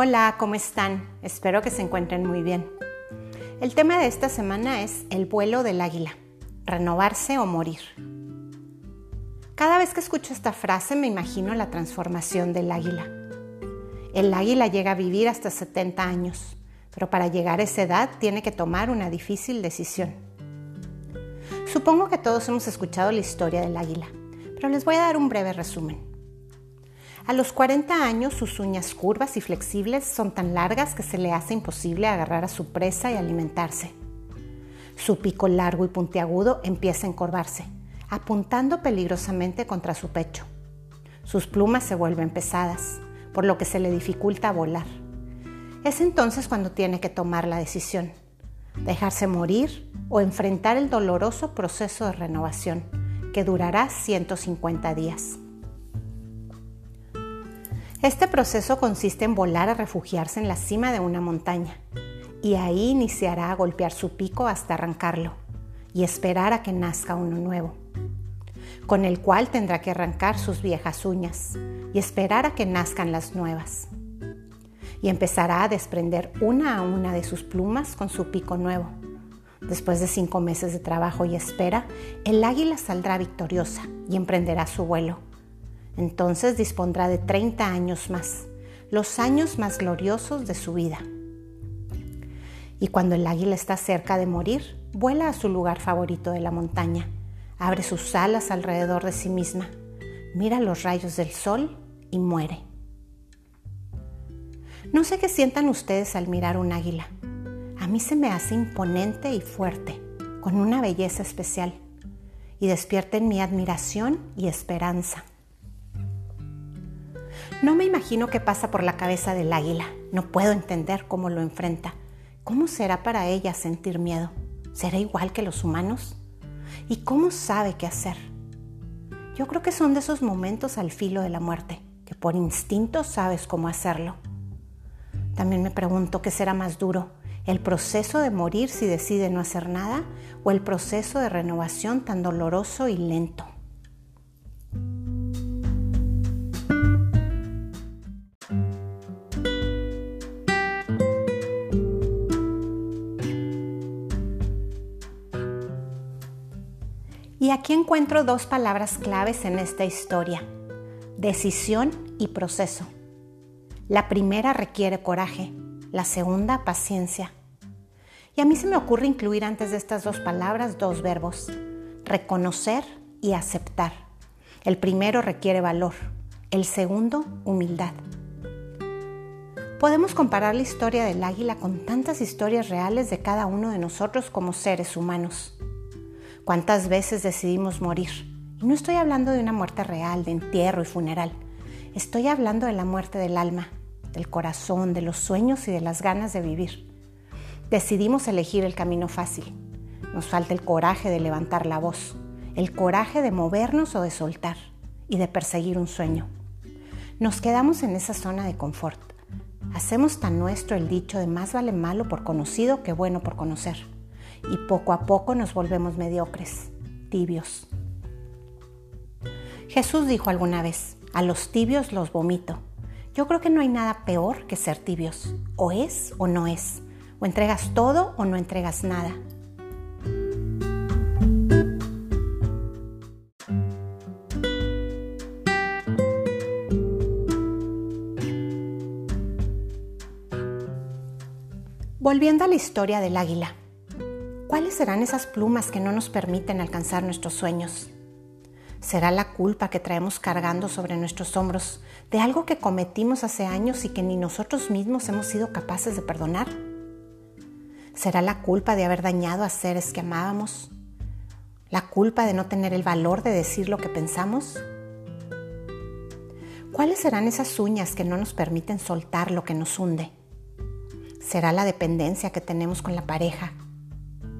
Hola, ¿cómo están? Espero que se encuentren muy bien. El tema de esta semana es el vuelo del águila, renovarse o morir. Cada vez que escucho esta frase me imagino la transformación del águila. El águila llega a vivir hasta 70 años, pero para llegar a esa edad tiene que tomar una difícil decisión. Supongo que todos hemos escuchado la historia del águila, pero les voy a dar un breve resumen. A los 40 años sus uñas curvas y flexibles son tan largas que se le hace imposible agarrar a su presa y alimentarse. Su pico largo y puntiagudo empieza a encorvarse, apuntando peligrosamente contra su pecho. Sus plumas se vuelven pesadas, por lo que se le dificulta volar. Es entonces cuando tiene que tomar la decisión, dejarse morir o enfrentar el doloroso proceso de renovación que durará 150 días. Este proceso consiste en volar a refugiarse en la cima de una montaña y ahí iniciará a golpear su pico hasta arrancarlo y esperar a que nazca uno nuevo, con el cual tendrá que arrancar sus viejas uñas y esperar a que nazcan las nuevas. Y empezará a desprender una a una de sus plumas con su pico nuevo. Después de cinco meses de trabajo y espera, el águila saldrá victoriosa y emprenderá su vuelo entonces dispondrá de 30 años más, los años más gloriosos de su vida. Y cuando el águila está cerca de morir, vuela a su lugar favorito de la montaña, abre sus alas alrededor de sí misma, mira los rayos del sol y muere. No sé qué sientan ustedes al mirar un águila. A mí se me hace imponente y fuerte, con una belleza especial, y despierta en mi admiración y esperanza. No me imagino qué pasa por la cabeza del águila. No puedo entender cómo lo enfrenta. ¿Cómo será para ella sentir miedo? ¿Será igual que los humanos? ¿Y cómo sabe qué hacer? Yo creo que son de esos momentos al filo de la muerte, que por instinto sabes cómo hacerlo. También me pregunto qué será más duro, el proceso de morir si decide no hacer nada o el proceso de renovación tan doloroso y lento. Y aquí encuentro dos palabras claves en esta historia, decisión y proceso. La primera requiere coraje, la segunda paciencia. Y a mí se me ocurre incluir antes de estas dos palabras dos verbos, reconocer y aceptar. El primero requiere valor, el segundo humildad. Podemos comparar la historia del águila con tantas historias reales de cada uno de nosotros como seres humanos. ¿Cuántas veces decidimos morir? Y no estoy hablando de una muerte real, de entierro y funeral. Estoy hablando de la muerte del alma, del corazón, de los sueños y de las ganas de vivir. Decidimos elegir el camino fácil. Nos falta el coraje de levantar la voz, el coraje de movernos o de soltar y de perseguir un sueño. Nos quedamos en esa zona de confort. Hacemos tan nuestro el dicho de más vale malo por conocido que bueno por conocer y poco a poco nos volvemos mediocres, tibios. Jesús dijo alguna vez, a los tibios los vomito. Yo creo que no hay nada peor que ser tibios. O es o no es. O entregas todo o no entregas nada. Volviendo a la historia del águila. ¿Cuáles serán esas plumas que no nos permiten alcanzar nuestros sueños? ¿Será la culpa que traemos cargando sobre nuestros hombros de algo que cometimos hace años y que ni nosotros mismos hemos sido capaces de perdonar? ¿Será la culpa de haber dañado a seres que amábamos? ¿La culpa de no tener el valor de decir lo que pensamos? ¿Cuáles serán esas uñas que no nos permiten soltar lo que nos hunde? ¿Será la dependencia que tenemos con la pareja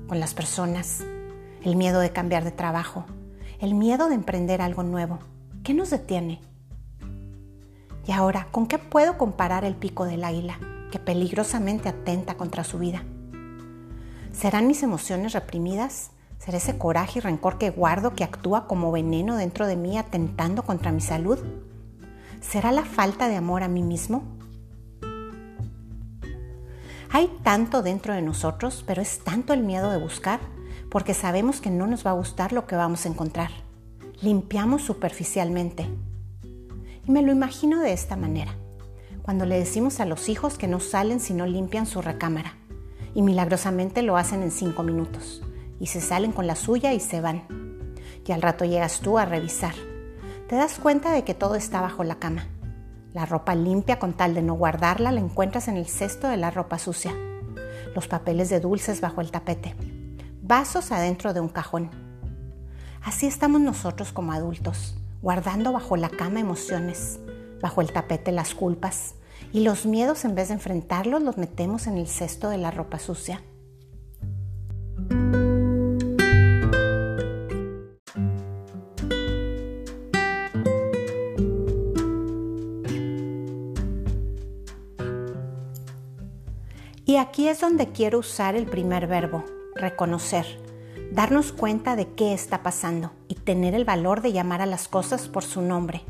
con las personas, el miedo de cambiar de trabajo, el miedo de emprender algo nuevo. ¿Qué nos detiene? Y ahora, ¿con qué puedo comparar el pico del águila que peligrosamente atenta contra su vida? ¿Serán mis emociones reprimidas? ¿Será ese coraje y rencor que guardo que actúa como veneno dentro de mí atentando contra mi salud? ¿Será la falta de amor a mí mismo? Hay tanto dentro de nosotros, pero es tanto el miedo de buscar, porque sabemos que no nos va a gustar lo que vamos a encontrar. Limpiamos superficialmente. Y me lo imagino de esta manera. Cuando le decimos a los hijos que no salen si no limpian su recámara, y milagrosamente lo hacen en cinco minutos, y se salen con la suya y se van. Y al rato llegas tú a revisar. Te das cuenta de que todo está bajo la cama la ropa limpia con tal de no guardarla la encuentras en el cesto de la ropa sucia. Los papeles de dulces bajo el tapete. Vasos adentro de un cajón. Así estamos nosotros como adultos, guardando bajo la cama emociones, bajo el tapete las culpas, y los miedos en vez de enfrentarlos los metemos en el cesto de la ropa sucia. Y aquí es donde quiero usar el primer verbo, reconocer, darnos cuenta de qué está pasando y tener el valor de llamar a las cosas por su nombre.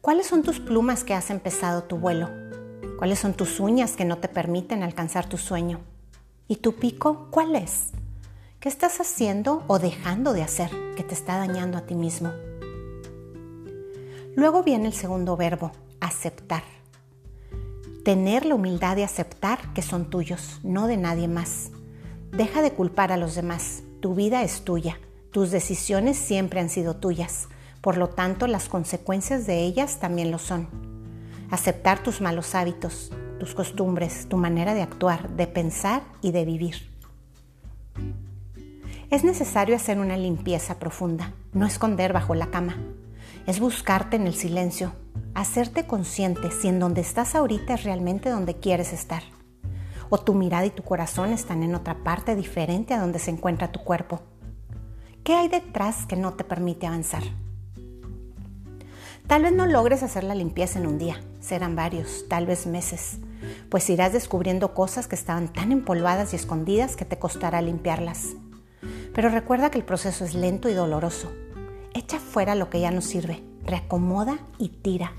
¿Cuáles son tus plumas que has empezado tu vuelo? ¿Cuáles son tus uñas que no te permiten alcanzar tu sueño? ¿Y tu pico cuál es? ¿Qué estás haciendo o dejando de hacer que te está dañando a ti mismo? Luego viene el segundo verbo, aceptar. Tener la humildad de aceptar que son tuyos, no de nadie más. Deja de culpar a los demás. Tu vida es tuya. Tus decisiones siempre han sido tuyas. Por lo tanto, las consecuencias de ellas también lo son. Aceptar tus malos hábitos, tus costumbres, tu manera de actuar, de pensar y de vivir. Es necesario hacer una limpieza profunda, no esconder bajo la cama. Es buscarte en el silencio, hacerte consciente si en donde estás ahorita es realmente donde quieres estar. O tu mirada y tu corazón están en otra parte diferente a donde se encuentra tu cuerpo. ¿Qué hay detrás que no te permite avanzar? Tal vez no logres hacer la limpieza en un día, serán varios, tal vez meses, pues irás descubriendo cosas que estaban tan empolvadas y escondidas que te costará limpiarlas. Pero recuerda que el proceso es lento y doloroso. Echa fuera lo que ya no sirve, reacomoda y tira.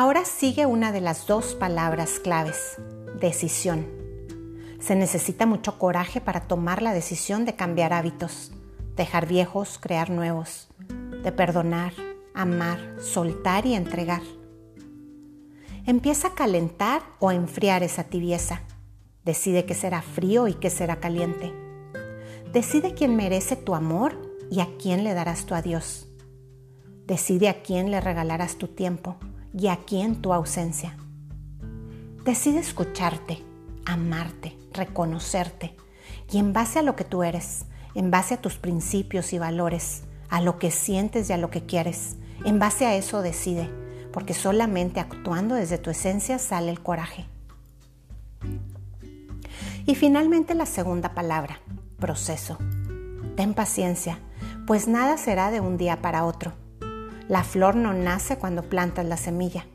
Ahora sigue una de las dos palabras claves, decisión. Se necesita mucho coraje para tomar la decisión de cambiar hábitos, dejar viejos, crear nuevos, de perdonar, amar, soltar y entregar. Empieza a calentar o a enfriar esa tibieza. Decide qué será frío y qué será caliente. Decide quién merece tu amor y a quién le darás tu adiós. Decide a quién le regalarás tu tiempo y a quién tu ausencia. Decide escucharte, amarte, reconocerte y en base a lo que tú eres, en base a tus principios y valores, a lo que sientes y a lo que quieres, en base a eso decide, porque solamente actuando desde tu esencia sale el coraje. Y finalmente la segunda palabra, proceso. Ten paciencia, pues nada será de un día para otro. La flor no nace cuando plantas la semilla.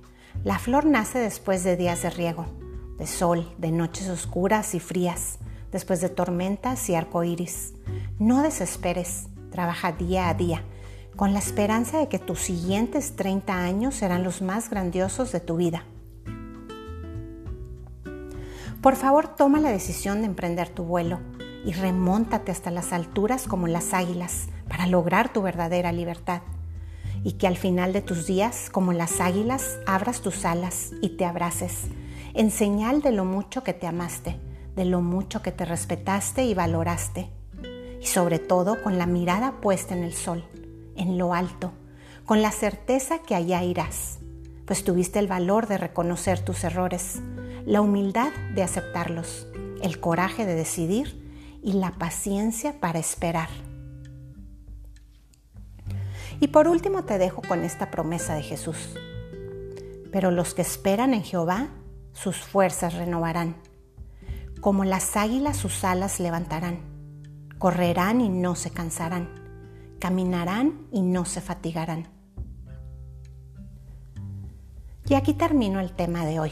La flor nace después de días de riego, de sol, de noches oscuras y frías, después de tormentas y arcoíris. No desesperes, trabaja día a día, con la esperanza de que tus siguientes 30 años serán los más grandiosos de tu vida. Por favor, toma la decisión de emprender tu vuelo y remóntate hasta las alturas como las águilas para lograr tu verdadera libertad y que al final de tus días, como las águilas, abras tus alas y te abraces, en señal de lo mucho que te amaste, de lo mucho que te respetaste y valoraste, y sobre todo con la mirada puesta en el sol, en lo alto, con la certeza que allá irás, pues tuviste el valor de reconocer tus errores, la humildad de aceptarlos, el coraje de decidir y la paciencia para esperar. Y por último te dejo con esta promesa de Jesús. Pero los que esperan en Jehová, sus fuerzas renovarán. Como las águilas sus alas levantarán. Correrán y no se cansarán. Caminarán y no se fatigarán. Y aquí termino el tema de hoy.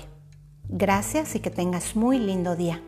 Gracias y que tengas muy lindo día.